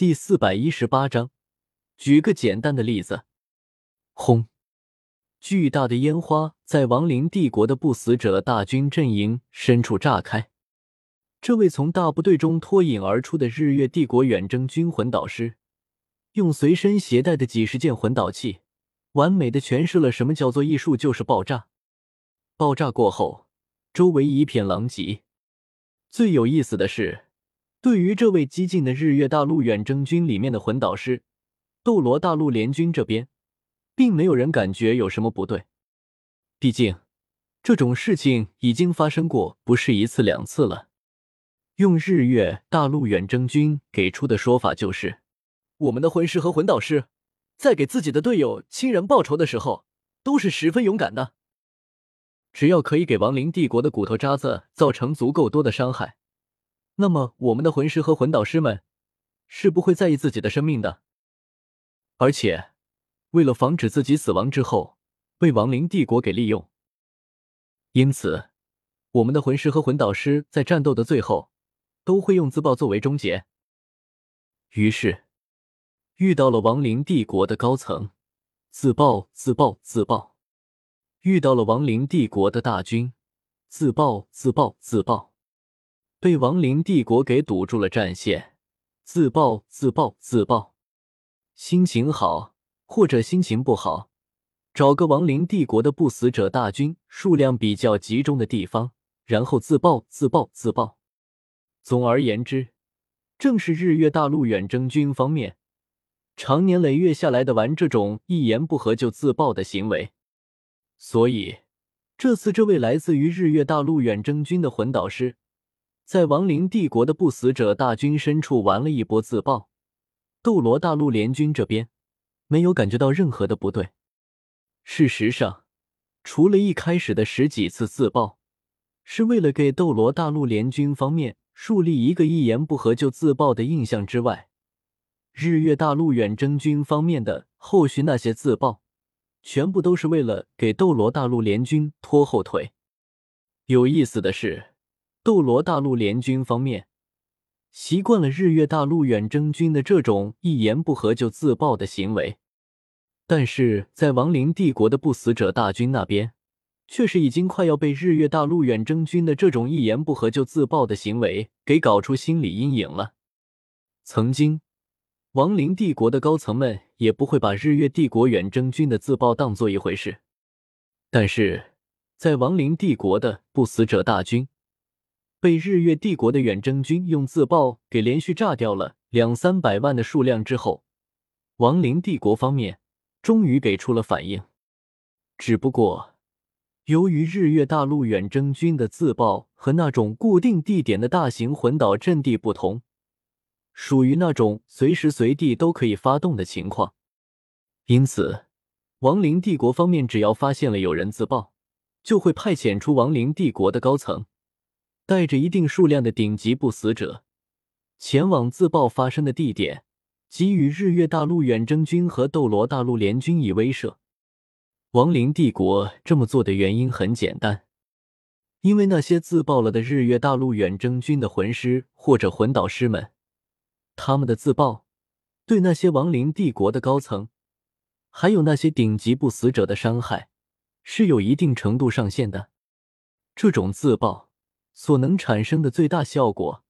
第四百一十八章，举个简单的例子，轰！巨大的烟花在亡灵帝国的不死者大军阵营深处炸开。这位从大部队中脱颖而出的日月帝国远征军魂导师，用随身携带的几十件魂导器，完美的诠释了什么叫做艺术就是爆炸。爆炸过后，周围一片狼藉。最有意思的是。对于这位激进的日月大陆远征军里面的魂导师，斗罗大陆联军这边，并没有人感觉有什么不对。毕竟，这种事情已经发生过不是一次两次了。用日月大陆远征军给出的说法就是，我们的魂师和魂导师，在给自己的队友、亲人报仇的时候，都是十分勇敢的。只要可以给亡灵帝国的骨头渣子造成足够多的伤害。那么，我们的魂师和魂导师们是不会在意自己的生命的。而且，为了防止自己死亡之后被亡灵帝国给利用，因此，我们的魂师和魂导师在战斗的最后都会用自爆作为终结。于是，遇到了亡灵帝国的高层，自爆、自爆、自爆；遇到了亡灵帝国的大军，自爆、自爆、自爆。被亡灵帝国给堵住了战线，自爆自爆自爆。心情好或者心情不好，找个亡灵帝国的不死者大军数量比较集中的地方，然后自爆自爆自爆。总而言之，正是日月大陆远征军方面长年累月下来的玩这种一言不合就自爆的行为。所以，这次这位来自于日月大陆远征军的魂导师。在亡灵帝国的不死者大军深处玩了一波自爆，斗罗大陆联军这边没有感觉到任何的不对。事实上，除了一开始的十几次自爆，是为了给斗罗大陆联军方面树立一个一言不合就自爆的印象之外，日月大陆远征军方面的后续那些自爆，全部都是为了给斗罗大陆联军拖后腿。有意思的是。斗罗大陆联军方面习惯了日月大陆远征军的这种一言不合就自爆的行为，但是在亡灵帝国的不死者大军那边，却是已经快要被日月大陆远征军的这种一言不合就自爆的行为给搞出心理阴影了。曾经，亡灵帝国的高层们也不会把日月帝国远征军的自爆当做一回事，但是在亡灵帝国的不死者大军。被日月帝国的远征军用自爆给连续炸掉了两三百万的数量之后，亡灵帝国方面终于给出了反应。只不过，由于日月大陆远征军的自爆和那种固定地点的大型魂岛阵地不同，属于那种随时随地都可以发动的情况，因此，亡灵帝国方面只要发现了有人自爆，就会派遣出亡灵帝国的高层。带着一定数量的顶级不死者，前往自爆发生的地点，给予日月大陆远征军和斗罗大陆联军以威慑。亡灵帝国这么做的原因很简单，因为那些自爆了的日月大陆远征军的魂师或者魂导师们，他们的自爆对那些亡灵帝国的高层，还有那些顶级不死者的伤害，是有一定程度上限的。这种自爆。所能产生的最大效果，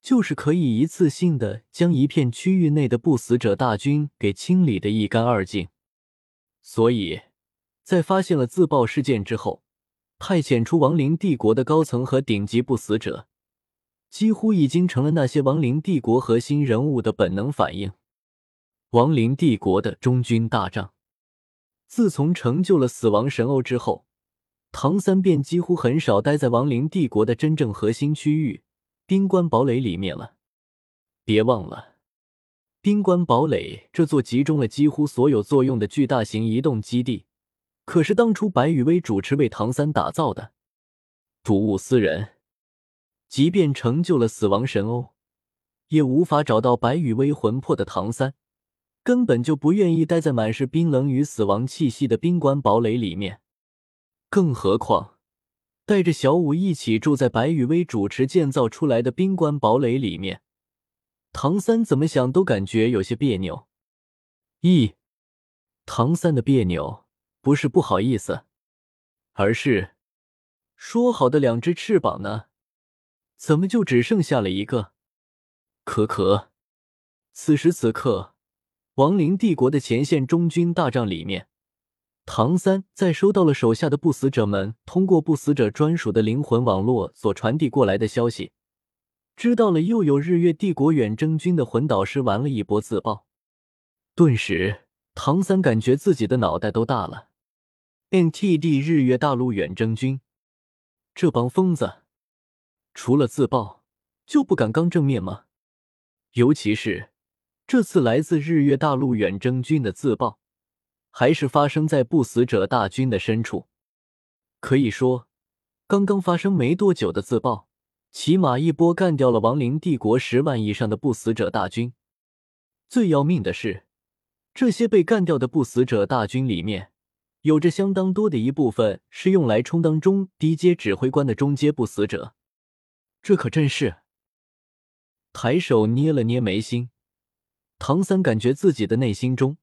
就是可以一次性的将一片区域内的不死者大军给清理的一干二净。所以，在发现了自爆事件之后，派遣出亡灵帝国的高层和顶级不死者，几乎已经成了那些亡灵帝国核心人物的本能反应。亡灵帝国的中军大帐，自从成就了死亡神欧之后。唐三便几乎很少待在亡灵帝国的真正核心区域冰棺堡垒里面了。别忘了，冰棺堡垒这座集中了几乎所有作用的巨大型移动基地，可是当初白羽薇主持为唐三打造的。睹物思人，即便成就了死亡神欧，也无法找到白羽薇魂魄的唐三，根本就不愿意待在满是冰冷与死亡气息的冰棺堡垒里面。更何况，带着小五一起住在白羽薇主持建造出来的冰棺堡垒里面，唐三怎么想都感觉有些别扭。一，唐三的别扭不是不好意思，而是说好的两只翅膀呢？怎么就只剩下了一个？可可，此时此刻，亡灵帝国的前线中军大帐里面，唐三在收到了手下的不死者们通过不死者专属的灵魂网络所传递过来的消息，知道了又有日月帝国远征军的魂导师玩了一波自爆。顿时，唐三感觉自己的脑袋都大了。NTD 日月大陆远征军，这帮疯子，除了自爆就不敢刚正面吗？尤其是这次来自日月大陆远征军的自爆，还是发生在不死者大军的深处。可以说，刚刚发生没多久的自爆，起码一波干掉了亡灵帝国十万以上的不死者大军。最要命的是。这些被干掉的不死者大军里面，有着相当多的一部分是用来充当中低阶指挥官的中阶不死者，这可真是。抬手捏了捏眉心，唐三感觉自己的内心中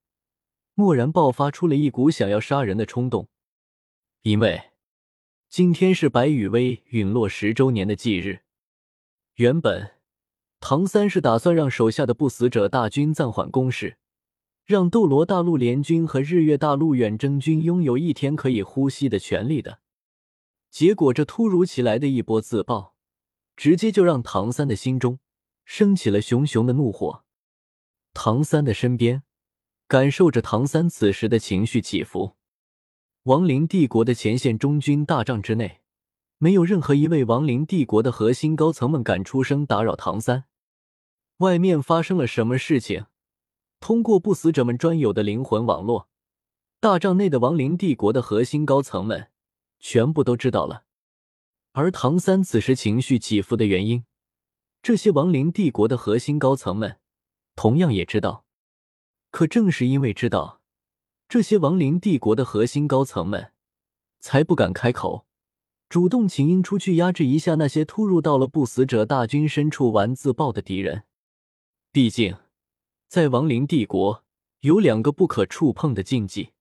蓦然爆发出了一股想要杀人的冲动，因为今天是白羽薇陨落十周年的忌日。原本唐三是打算让手下的不死者大军暂缓攻势。让斗罗大陆联军和日月大陆远征军拥有一天可以呼吸的权利的，结果这突如其来的一波自爆，直接就让唐三的心中升起了熊熊的怒火。唐三的身边，感受着唐三此时的情绪起伏。亡灵帝国的前线中军大帐之内，没有任何一位亡灵帝国的核心高层们敢出声打扰唐三。外面发生了什么事情？通过不死者们专有的灵魂网络，大帐内的亡灵帝国的核心高层们全部都知道了。而唐三此时情绪起伏的原因，这些亡灵帝国的核心高层们同样也知道。可正是因为知道，这些亡灵帝国的核心高层们才不敢开口，主动请缨出去压制一下那些突入到了不死者大军深处玩自爆的敌人。毕竟。在亡灵帝国有两个不可触碰的禁忌，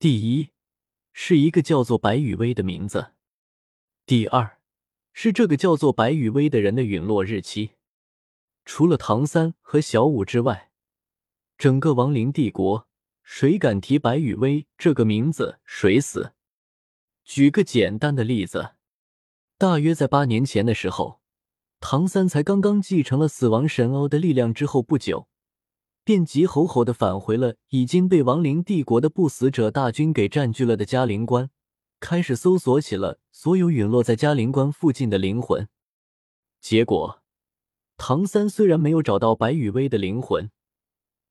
第一是一个叫做白羽薇的名字，第二是这个叫做白羽薇的人的陨落日期。除了唐三和小五之外，整个亡灵帝国谁敢提白羽薇这个名字，谁死。举个简单的例子，大约在八年前的时候，唐三才刚刚继承了死亡神欧的力量之后不久。便急吼吼的返回了已经被亡灵帝国的不死者大军给占据了的嘉陵关，开始搜索起了所有陨落在嘉陵关附近的灵魂。结果，唐三虽然没有找到白羽薇的灵魂，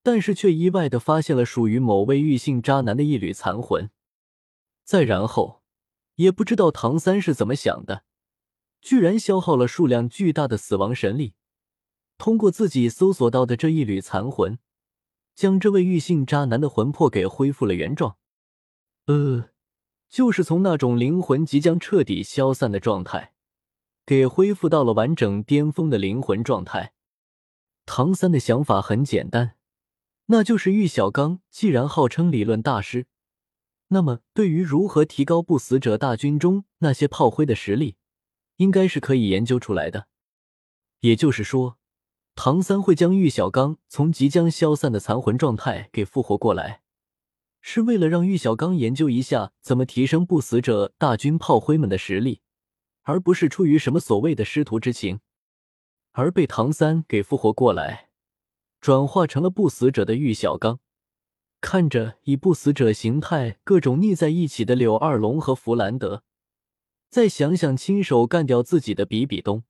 但是却意外的发现了属于某位玉姓渣男的一缕残魂。再然后，也不知道唐三是怎么想的，居然消耗了数量巨大的死亡神力。通过自己搜索到的这一缕残魂，将这位玉姓渣男的魂魄给恢复了原状。呃，就是从那种灵魂即将彻底消散的状态，给恢复到了完整巅峰的灵魂状态。唐三的想法很简单，那就是玉小刚既然号称理论大师，那么对于如何提高不死者大军中那些炮灰的实力，应该是可以研究出来的。也就是说。唐三会将玉小刚从即将消散的残魂状态给复活过来，是为了让玉小刚研究一下怎么提升不死者大军炮灰们的实力，而不是出于什么所谓的师徒之情。而被唐三给复活过来，转化成了不死者的玉小刚，看着以不死者形态各种腻在一起的柳二龙和弗兰德，再想想亲手干掉自己的比比东，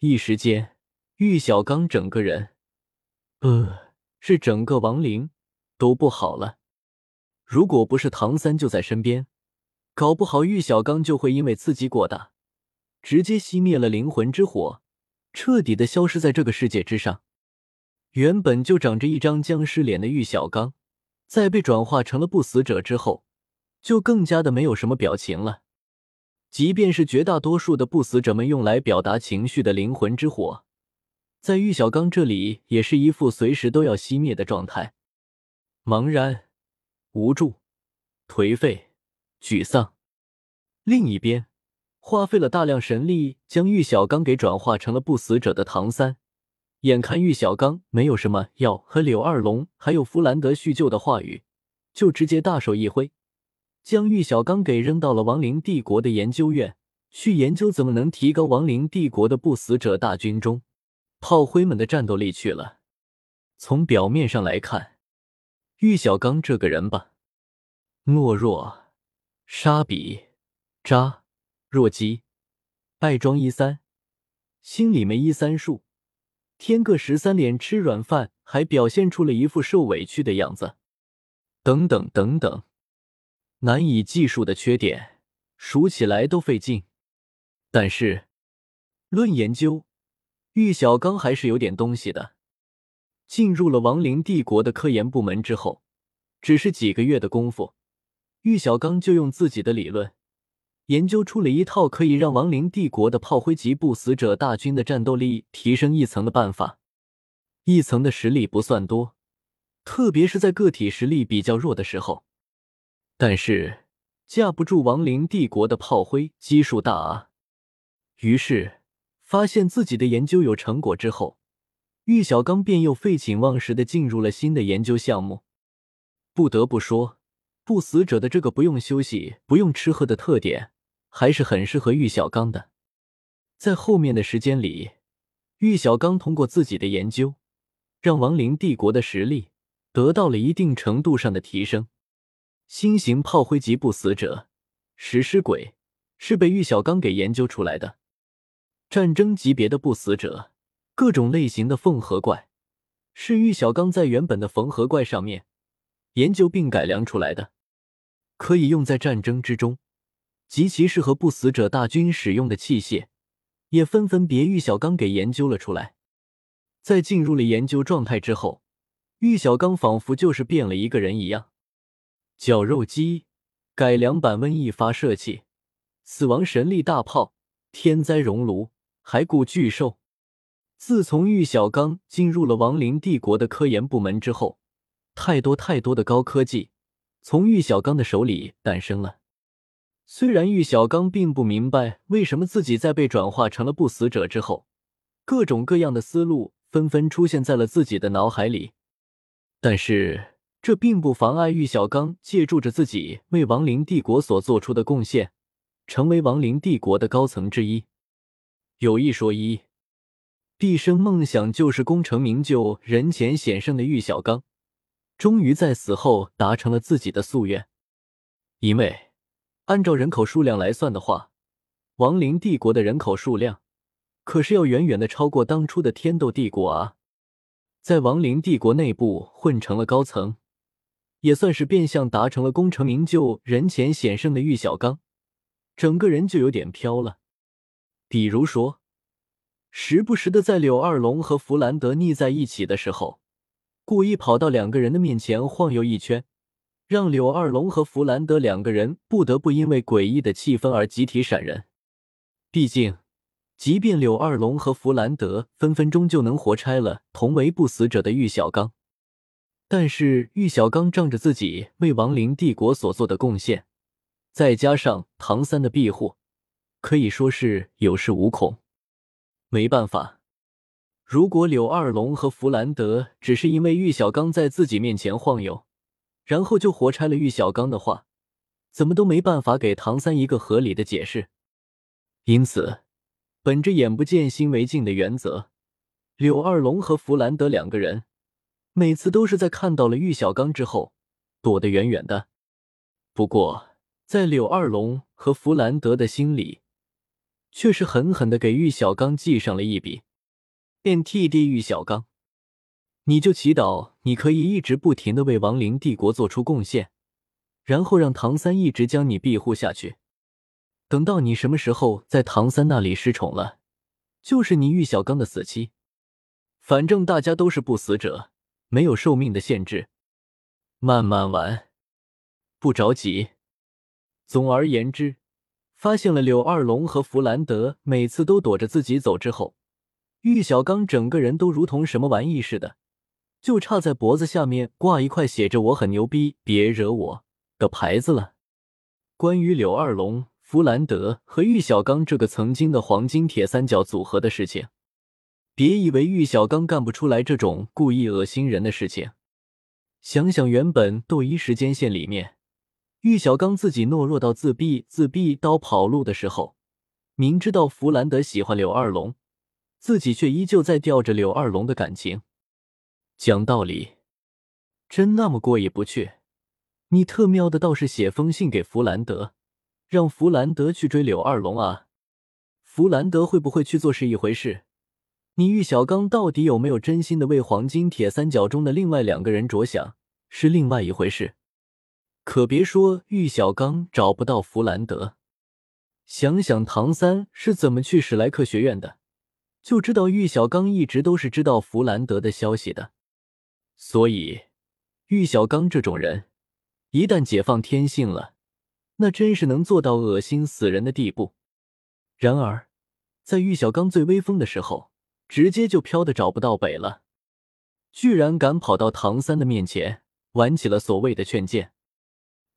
一时间。玉小刚整个人，呃，是整个亡灵都不好了。如果不是唐三就在身边，搞不好玉小刚就会因为刺激过大，直接熄灭了灵魂之火，彻底的消失在这个世界之上。原本就长着一张僵尸脸的玉小刚，在被转化成了不死者之后，就更加的没有什么表情了。即便是绝大多数的不死者们用来表达情绪的灵魂之火。在玉小刚这里也是一副随时都要熄灭的状态，茫然、无助、颓废、沮丧。另一边，花费了大量神力将玉小刚给转化成了不死者的唐三，眼看玉小刚没有什么要和柳二龙还有弗兰德叙旧的话语，就直接大手一挥，将玉小刚给扔到了亡灵帝国的研究院，去研究怎么能提高亡灵帝国的不死者大军中。炮灰们的战斗力去了。从表面上来看，玉小刚这个人吧，懦弱、沙比、渣、弱鸡，爱装一三，心里没一三数，天个十三脸吃软饭，还表现出了一副受委屈的样子，等等等等，难以计数的缺点，数起来都费劲。但是，论研究。玉小刚还是有点东西的。进入了亡灵帝国的科研部门之后，只是几个月的功夫，玉小刚就用自己的理论研究出了一套可以让亡灵帝国的炮灰级不死者大军的战斗力提升一层的办法。一层的实力不算多，特别是在个体实力比较弱的时候，但是架不住亡灵帝国的炮灰基数大啊。于是。发现自己的研究有成果之后，玉小刚便又废寝忘食的进入了新的研究项目。不得不说，不死者的这个不用休息、不用吃喝的特点，还是很适合玉小刚的。在后面的时间里，玉小刚通过自己的研究，让亡灵帝国的实力得到了一定程度上的提升。新型炮灰级不死者食尸鬼是被玉小刚给研究出来的。战争级别的不死者，各种类型的缝合怪，是玉小刚在原本的缝合怪上面研究并改良出来的，可以用在战争之中，极其适合不死者大军使用的器械，也分分别玉小刚给研究了出来。在进入了研究状态之后，玉小刚仿佛就是变了一个人一样。绞肉机改良版瘟疫发射器，死亡神力大炮，天灾熔炉。骸骨巨兽。自从玉小刚进入了亡灵帝国的科研部门之后，太多太多的高科技从玉小刚的手里诞生了。虽然玉小刚并不明白为什么自己在被转化成了不死者之后，各种各样的思路纷纷出现在了自己的脑海里，但是这并不妨碍玉小刚借助着自己为亡灵帝国所做出的贡献，成为亡灵帝国的高层之一。有一说一，毕生梦想就是功成名就、人前显圣的玉小刚，终于在死后达成了自己的夙愿。因为按照人口数量来算的话，亡灵帝国的人口数量可是要远远的超过当初的天斗帝国啊！在亡灵帝国内部混成了高层，也算是变相达成了功成名就、人前显圣的玉小刚，整个人就有点飘了。比如说，时不时的在柳二龙和弗兰德腻在一起的时候，故意跑到两个人的面前晃悠一圈，让柳二龙和弗兰德两个人不得不因为诡异的气氛而集体闪人。毕竟，即便柳二龙和弗兰德分分钟就能活拆了同为不死者的玉小刚，但是玉小刚仗着自己为亡灵帝国所做的贡献，再加上唐三的庇护。可以说是有恃无恐。没办法，如果柳二龙和弗兰德只是因为玉小刚在自己面前晃悠，然后就活拆了玉小刚的话，怎么都没办法给唐三一个合理的解释。因此，本着眼不见心为净的原则，柳二龙和弗兰德两个人每次都是在看到了玉小刚之后躲得远远的。不过，在柳二龙和弗兰德的心里，却是狠狠的给玉小刚记上了一笔。变 T D 玉小刚，你就祈祷你可以一直不停的为亡灵帝国做出贡献，然后让唐三一直将你庇护下去。等到你什么时候在唐三那里失宠了，就是你玉小刚的死期。反正大家都是不死者，没有寿命的限制，慢慢玩，不着急。总而言之。发现了柳二龙和弗兰德每次都躲着自己走之后，玉小刚整个人都如同什么玩意似的，就差在脖子下面挂一块写着“我很牛逼，别惹我”的牌子了。关于柳二龙、弗兰德和玉小刚这个曾经的黄金铁三角组合的事情，别以为玉小刚干不出来这种故意恶心人的事情。想想原本斗一时间线里面，玉小刚自己懦弱到自闭、自闭到跑路的时候，明知道弗兰德喜欢柳二龙，自己却依旧在吊着柳二龙的感情。讲道理，真那么过意不去？你特喵的倒是写封信给弗兰德，让弗兰德去追柳二龙啊！弗兰德会不会去做是一回事。你玉小刚到底有没有真心的为黄金铁三角中的另外两个人着想，是另外一回事。可别说玉小刚找不到弗兰德，想想唐三是怎么去史莱克学院的，就知道玉小刚一直都是知道弗兰德的消息的。所以，玉小刚这种人，一旦解放天性了，那真是能做到恶心死人的地步。然而，在玉小刚最威风的时候，直接就飘的找不到北了，居然敢跑到唐三的面前玩起了所谓的劝谏，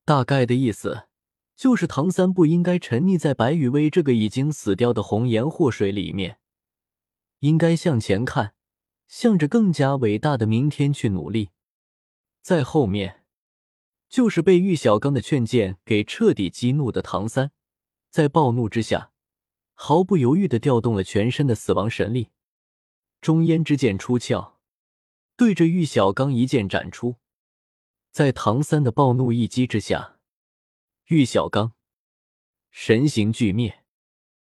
大概的意思就是唐三不应该沉溺在白雨薇这个已经死掉的红颜祸水里面，应该向前看，向着更加伟大的明天去努力。在后面，就是被玉小刚的劝谏给彻底激怒的唐三，在暴怒之下，毫不犹豫的调动了全身的死亡神力。中烟之剑出鞘，对着玉小刚一剑斩出。在唐三的暴怒一击之下，玉小刚神形俱灭。